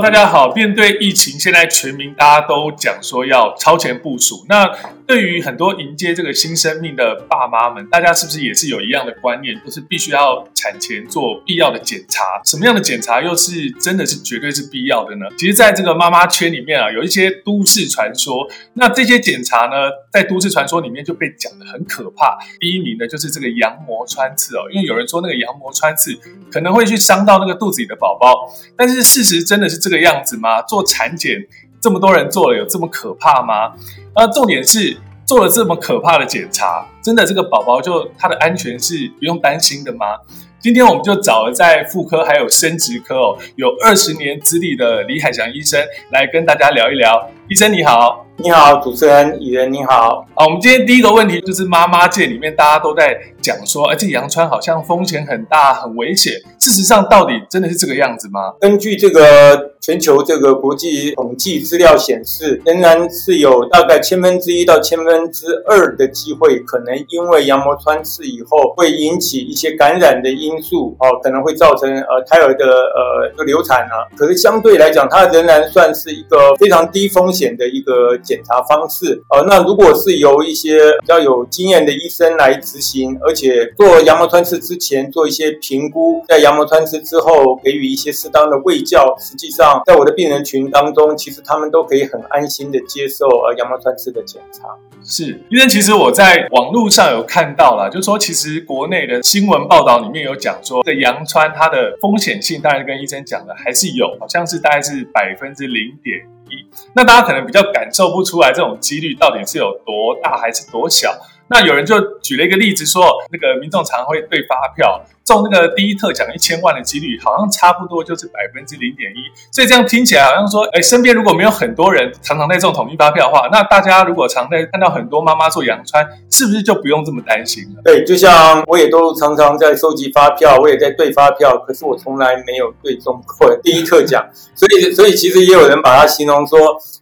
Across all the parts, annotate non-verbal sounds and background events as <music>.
大家好。面对疫情，现在全民大家都讲说要超前部署。那对于很多迎接这个新生命的爸妈们，大家是不是也是有一样的观念，就是必须要产前做必要的检查？什么样的检查又是真的是绝对是必要的呢？其实，在这个妈妈圈里面啊，有一些都市传说。那这些检查呢，在都市传说里面就被讲的很可怕。第一名的就是这个羊膜穿刺哦，因为有人说那个羊膜穿刺可能会去伤到那个肚子里的宝宝，但是事实真的是这个样子吗？做产检这么多人做了，有这么可怕吗？那重点是做了这么可怕的检查，真的这个宝宝就他的安全是不用担心的吗？今天我们就找了在妇科还有生殖科哦，有二十年资历的李海祥医生来跟大家聊一聊。医生你好，你好，主持人蚁人你好。啊，我们今天第一个问题就是妈妈界里面大家都在讲说，哎，这羊穿好像风险很大，很危险。事实上，到底真的是这个样子吗？根据这个全球这个国际统计资料显示，仍然是有大概千分之一到千分之二的机会，可能因为羊膜穿刺以后会引起一些感染的因素，哦，可能会造成呃胎儿的呃就流产啊。可是相对来讲，它仍然算是一个非常低风险的一个检查方式。呃，那如果是由一些比较有经验的医生来执行，而且做羊膜穿刺之前做一些评估，在羊膜穿刺之后给予一些适当的喂教，实际上在我的病人群当中，其实他们都可以很安心的接受呃羊膜穿刺的检查。是，因为其实我在网络上有看到了，就说其实国内的新闻报道里面有讲说，这羊穿它的风险性，当然跟医生讲的还是有，好像是大概是百分之零点一。那大家可能比较感受不出来这种几率到底是有多大还是多小。那有人就举了一个例子说，那个民众常会对发票。中那个第一特奖一千万的几率，好像差不多就是百分之零点一，所以这样听起来好像说，哎，身边如果没有很多人常常在中统一发票的话，那大家如果常在看到很多妈妈做羊穿，是不是就不用这么担心了？对，就像我也都常常在收集发票，我也在对发票，可是我从来没有对中过第一特奖，所以 <laughs> 所以其实也有人把它形容说，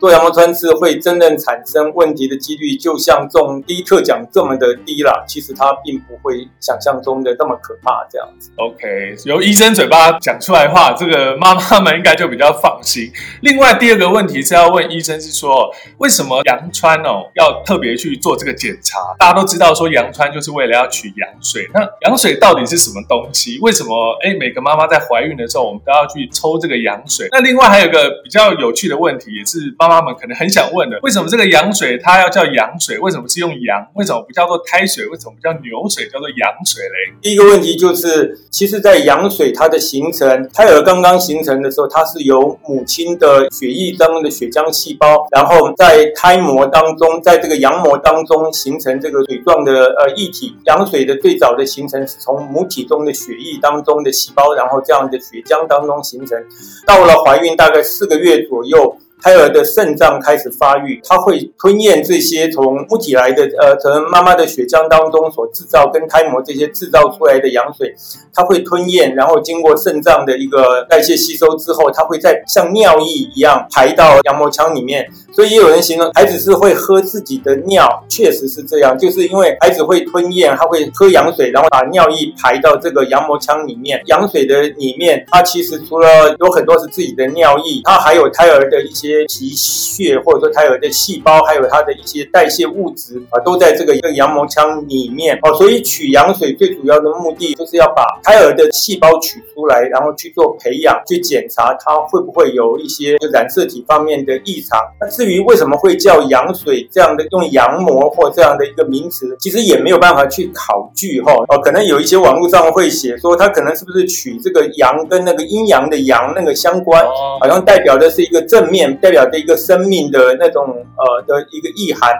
做羊毛穿刺会真正产生问题的几率，就像中第一特奖这么的低了。其实它并不会想象中的那么可怕。这样子，OK，由医生嘴巴讲出来话，这个妈妈们应该就比较放心。另外，第二个问题是要问医生，是说为什么羊穿哦要特别去做这个检查？大家都知道说羊穿就是为了要取羊水，那羊水到底是什么东西？为什么哎每个妈妈在怀孕的时候，我们都要去抽这个羊水？那另外还有个比较有趣的问题，也是妈妈们可能很想问的，为什么这个羊水它要叫羊水？为什么是用羊？为什么不叫做胎水？为什么不叫牛水？叫做羊水嘞？第一个问题就是。是，其实，在羊水它的形成，胎儿刚刚形成的时候，它是由母亲的血液当中的血浆细胞，然后在胎膜当中，在这个羊膜当中形成这个水状的呃液体。羊水的最早的形成是从母体中的血液当中的细胞，然后这样的血浆当中形成。到了怀孕大概四个月左右。胎儿的肾脏开始发育，它会吞咽这些从母体来的，呃，从妈妈的血浆当中所制造跟胎膜这些制造出来的羊水，它会吞咽，然后经过肾脏的一个代谢吸收之后，它会在像尿液一样排到羊膜腔里面。所以也有人形容孩子是会喝自己的尿，确实是这样，就是因为孩子会吞咽，他会喝羊水，然后把尿液排到这个羊膜腔里面。羊水的里面，它其实除了有很多是自己的尿液，它还有胎儿的一些。皮屑或者说胎儿的细胞，还有它的一些代谢物质啊，都在这个一个羊膜腔里面哦。所以取羊水最主要的目的就是要把胎儿的细胞取出来，然后去做培养，去检查它会不会有一些染色体方面的异常。那至于为什么会叫羊水这样的用羊膜或这样的一个名词，其实也没有办法去考据哈哦。可能有一些网络上会写说，它可能是不是取这个羊跟那个阴阳的阳那个相关，好像代表的是一个正面。代表着一个生命的那种呃的一个意涵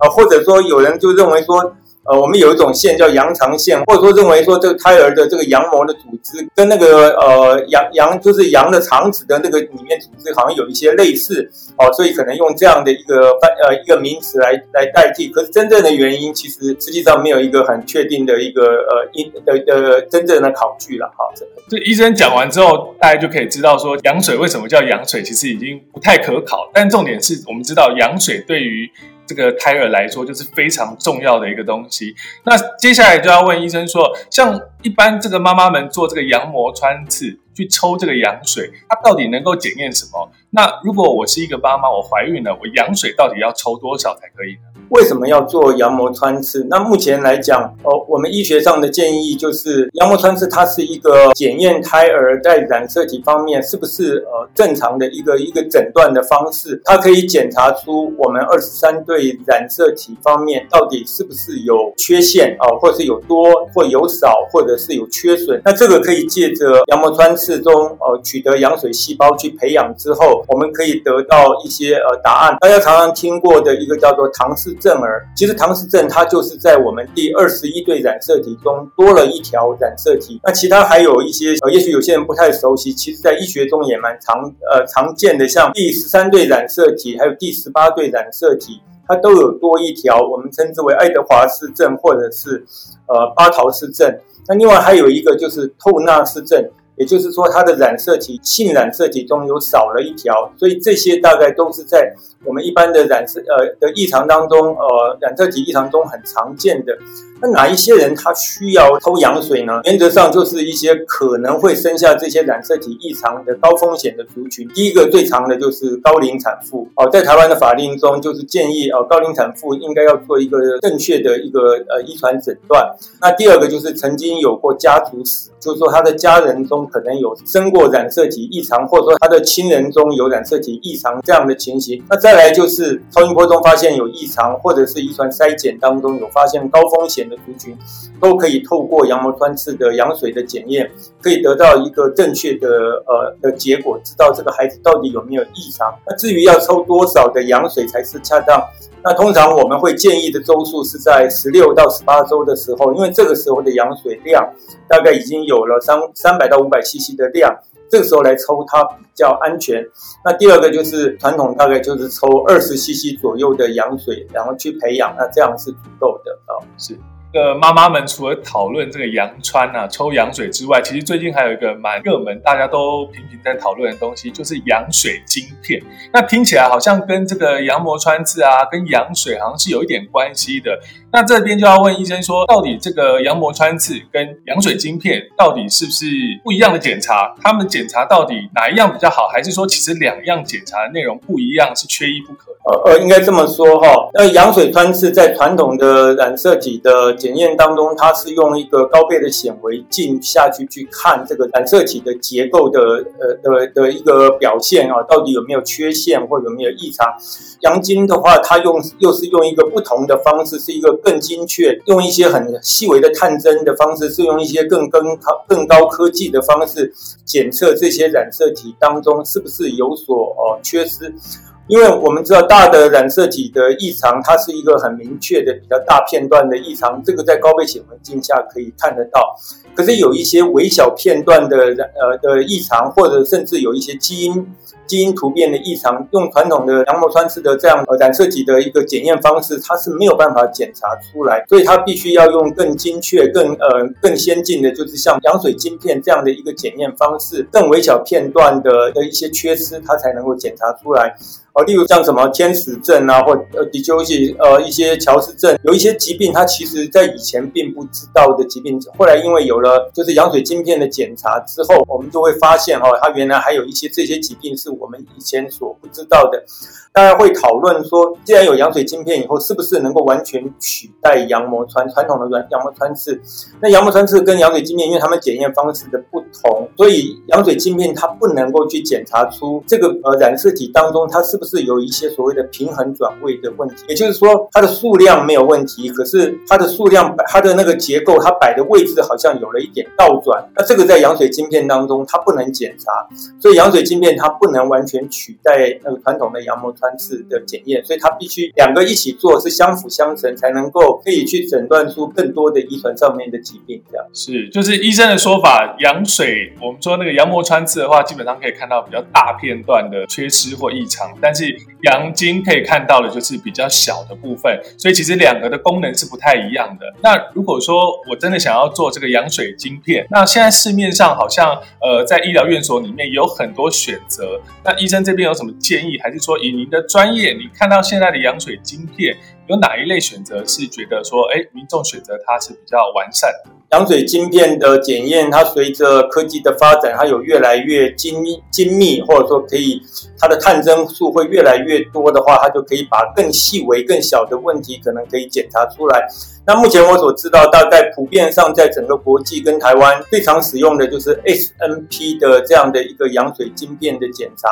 呃，或者说有人就认为说。呃，我们有一种线叫羊肠线，或者说认为说这个胎儿的这个羊膜的组织跟那个呃羊羊就是羊的肠子的那个里面组织好像有一些类似哦，所以可能用这样的一个翻呃一个名词来来代替。可是真正的原因其实实际上没有一个很确定的一个呃因的的真正的考据了哈。这医生讲完之后，大家就可以知道说羊水为什么叫羊水，其实已经不太可考。但重点是我们知道羊水对于这个胎儿来说就是非常重要的一个东西。那接下来就要问医生说，像一般这个妈妈们做这个羊膜穿刺去抽这个羊水，它到底能够检验什么？那如果我是一个妈妈，我怀孕了，我羊水到底要抽多少才可以呢？为什么要做羊膜穿刺？那目前来讲，哦，我们医学上的建议就是羊膜穿刺，它是一个检验胎儿在染色体方面是不是呃正常的一个一个诊断的方式。它可以检查出我们二十三对染色体方面到底是不是有缺陷啊，或是有多或有少，或者是有缺损。那这个可以借着羊膜穿刺中呃取得羊水细胞去培养之后，我们可以得到一些呃答案。大家常常听过的一个叫做唐氏。症儿其实唐氏症它就是在我们第二十一对染色体中多了一条染色体，那其他还有一些呃，也许有些人不太熟悉，其实在医学中也蛮常呃常见的，像第十三对染色体还有第十八对染色体，它都有多一条，我们称之为爱德华氏症或者是呃巴陶氏症。那另外还有一个就是透纳氏症。也就是说，它的染色体性染色体中有少了一条，所以这些大概都是在我们一般的染色呃的异常当中，呃染色体异常中很常见的。那哪一些人他需要抽羊水呢？原则上就是一些可能会生下这些染色体异常的高风险的族群。第一个最长的就是高龄产妇哦，在台湾的法令中就是建议哦，高龄产妇应该要做一个正确的一个呃遗传诊断。那第二个就是曾经有过家族史，就是说他的家人中可能有生过染色体异常，或者说他的亲人中有染色体异常这样的情形。那在再来就是超音波中发现有异常，或者是遗传筛检当中有发现高风险的。族群都可以透过羊膜穿刺的羊水的检验，可以得到一个正确的呃的结果，知道这个孩子到底有没有异常。那至于要抽多少的羊水才是恰当，那通常我们会建议的周数是在十六到十八周的时候，因为这个时候的羊水量大概已经有了三三百到五百 CC 的量，这个时候来抽它比较安全。那第二个就是传统大概就是抽二十 CC 左右的羊水，然后去培养，那这样是足够的啊，是。呃妈妈们除了讨论这个羊穿啊、抽羊水之外，其实最近还有一个蛮热门，大家都频频在讨论的东西，就是羊水晶片。那听起来好像跟这个羊膜穿刺啊、跟羊水好像是有一点关系的。那这边就要问医生说，到底这个羊膜穿刺跟羊水晶片到底是不是不一样的检查？他们检查到底哪一样比较好？还是说其实两样检查的内容不一样，是缺一不可？呃呃，应该这么说哈。那羊水穿刺在传统的染色体的检验当中，它是用一个高倍的显微镜下去去看这个染色体的结构的呃的的一个表现啊，到底有没有缺陷或有没有异常？羊精的话，它用又是用一个不同的方式，是一个。更精确，用一些很细微的探针的方式，是用一些更更高更高科技的方式检测这些染色体当中是不是有所哦缺失。因为我们知道大的染色体的异常，它是一个很明确的比较大片段的异常，这个在高倍显微镜下可以看得到。可是有一些微小片段的呃的异常，或者甚至有一些基因。基因突变的异常，用传统的羊膜穿刺的这样染色体的一个检验方式，它是没有办法检查出来，所以它必须要用更精确、更呃更先进的，就是像羊水晶片这样的一个检验方式，更微小片段的的一些缺失，它才能够检查出来。哦，例如像什么天使症啊，或呃迪丘西呃一些乔氏症，有一些疾病，它其实在以前并不知道的疾病，后来因为有了就是羊水晶片的检查之后，我们就会发现哈，它原来还有一些这些疾病是我们以前所不知道的。大家会讨论说，既然有羊水晶片以后，是不是能够完全取代羊膜穿传统的软羊膜穿刺？那羊膜穿刺跟羊水晶片，因为他们检验方式的不同，所以羊水镜片它不能够去检查出这个呃染色体当中它是不是有一些所谓的平衡转位的问题。也就是说，它的数量没有问题，可是它的数量摆它的那个结构，它摆的位置好像有了一点倒转。那这个在羊水镜片当中它不能检查，所以羊水镜片它不能完全取代那个传统的羊膜。穿刺的检验，所以它必须两个一起做，是相辅相成，才能够可以去诊断出更多的遗传上面的疾病。这样是，就是医生的说法，羊水我们说那个羊膜穿刺的话，基本上可以看到比较大片段的缺失或异常，但是羊精可以看到的就是比较小的部分，所以其实两个的功能是不太一样的。那如果说我真的想要做这个羊水晶片，那现在市面上好像呃在医疗院所里面有很多选择，那医生这边有什么建议，还是说以您？的专业，你看到现在的羊水晶片有哪一类选择是觉得说，哎，民众选择它是比较完善的？羊水晶片的检验，它随着科技的发展，它有越来越精精密，或者说可以它的探针数会越来越多的话，它就可以把更细微、更小的问题可能可以检查出来。那目前我所知道，大概普遍上在整个国际跟台湾最常使用的就是 SNP 的这样的一个羊水晶片的检查。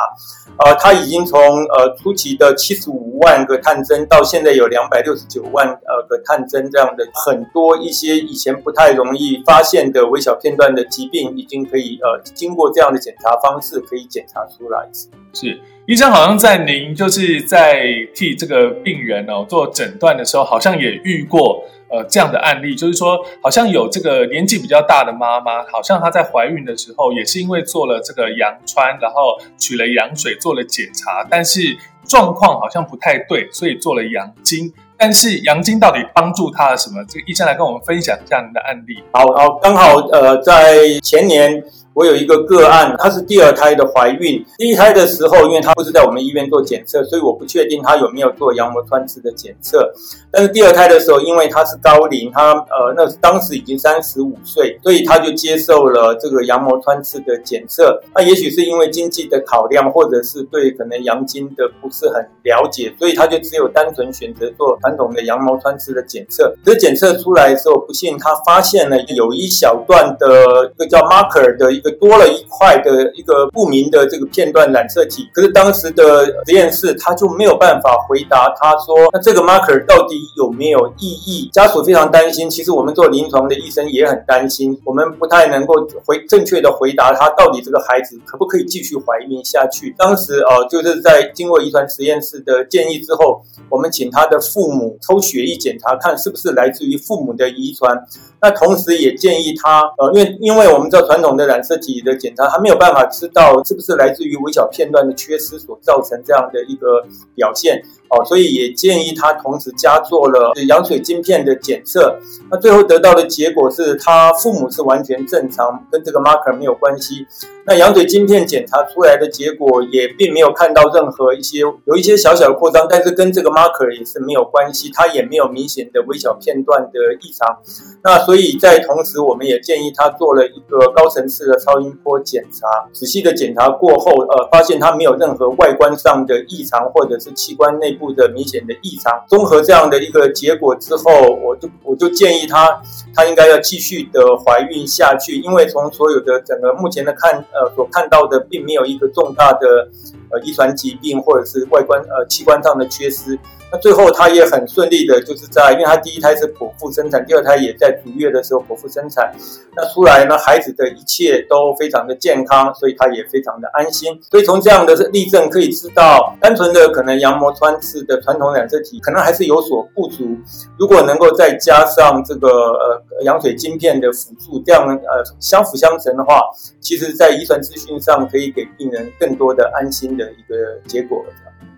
呃，它已经从呃初期的七十五万个探针，到现在有两百六十九万呃个探针，这样的很多一些以前不太容易发现的微小片段的疾病，已经可以呃经过这样的检查方式可以检查出来。是医生，好像在您就是在替这个病人哦做诊断的时候，好像也遇过。呃，这样的案例就是说，好像有这个年纪比较大的妈妈，好像她在怀孕的时候也是因为做了这个羊穿，然后取了羊水做了检查，但是状况好像不太对，所以做了羊精。但是羊精到底帮助她了什么？这个医生来跟我们分享一下您的案例。好，好，刚好呃，在前年。我有一个个案，她是第二胎的怀孕。第一胎的时候，因为她不是在我们医院做检测，所以我不确定她有没有做羊膜穿刺的检测。但是第二胎的时候，因为她是高龄，她呃那当时已经三十五岁，所以她就接受了这个羊膜穿刺的检测。那也许是因为经济的考量，或者是对可能羊精的不是很了解，所以她就只有单纯选择做传统的羊膜穿刺的检测。可是检测出来的时候，不幸她发现了有一小段的一个叫 marker 的。个多了一块的一个不明的这个片段染色体，可是当时的实验室他就没有办法回答，他说那这个 marker 到底有没有意义？家属非常担心，其实我们做临床的医生也很担心，我们不太能够回正确的回答他到底这个孩子可不可以继续怀孕下去。当时哦，就是在经过遗传实验室的建议之后，我们请他的父母抽血液检查，看是不是来自于父母的遗传。那同时也建议他，呃，因为因为我们知道传统的染色自己的检查，还没有办法知道是不是来自于微小片段的缺失所造成这样的一个表现。哦，所以也建议他同时加做了羊水晶片的检测。那最后得到的结果是他父母是完全正常，跟这个 marker 没有关系。那羊水晶片检查出来的结果也并没有看到任何一些有一些小小的扩张，但是跟这个 marker 也是没有关系，它也没有明显的微小片段的异常。那所以在同时，我们也建议他做了一个高层次的超音波检查。仔细的检查过后，呃，发现他没有任何外观上的异常，或者是器官内部。的明显的异常，综合这样的一个结果之后，我就我就建议她，她应该要继续的怀孕下去，因为从所有的整个目前的看，呃，所看到的并没有一个重大的呃遗传疾病或者是外观呃器官上的缺失。那最后他也很顺利的，就是在，因为他第一胎是剖腹生产，第二胎也在足月的时候剖腹生产，那出来呢，孩子的一切都非常的健康，所以他也非常的安心。所以从这样的例证可以知道，单纯的可能羊膜穿刺的传统染色体可能还是有所不足，如果能够再加上这个呃羊水晶片的辅助，这样呃相辅相成的话，其实在遗传资讯上可以给病人更多的安心的一个结果。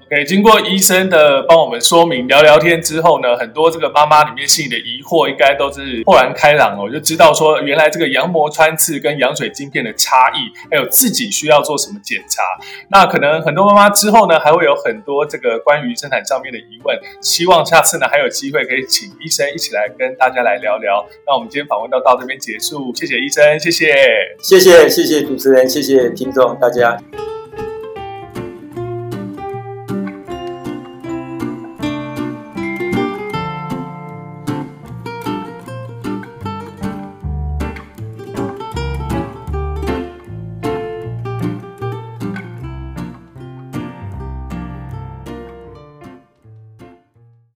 OK，经过医生的帮我们说明聊聊天之后呢，很多这个妈妈里面心里的疑惑应该都是豁然开朗哦，就知道说原来这个羊膜穿刺跟羊水晶片的差异，还有自己需要做什么检查。那可能很多妈妈之后呢，还会有很多这个关于生产上面的疑问，希望下次呢还有机会可以请医生一起来跟大家来聊聊。那我们今天访问到到这边结束，谢谢医生，谢谢，谢谢谢谢主持人，谢谢听众大家。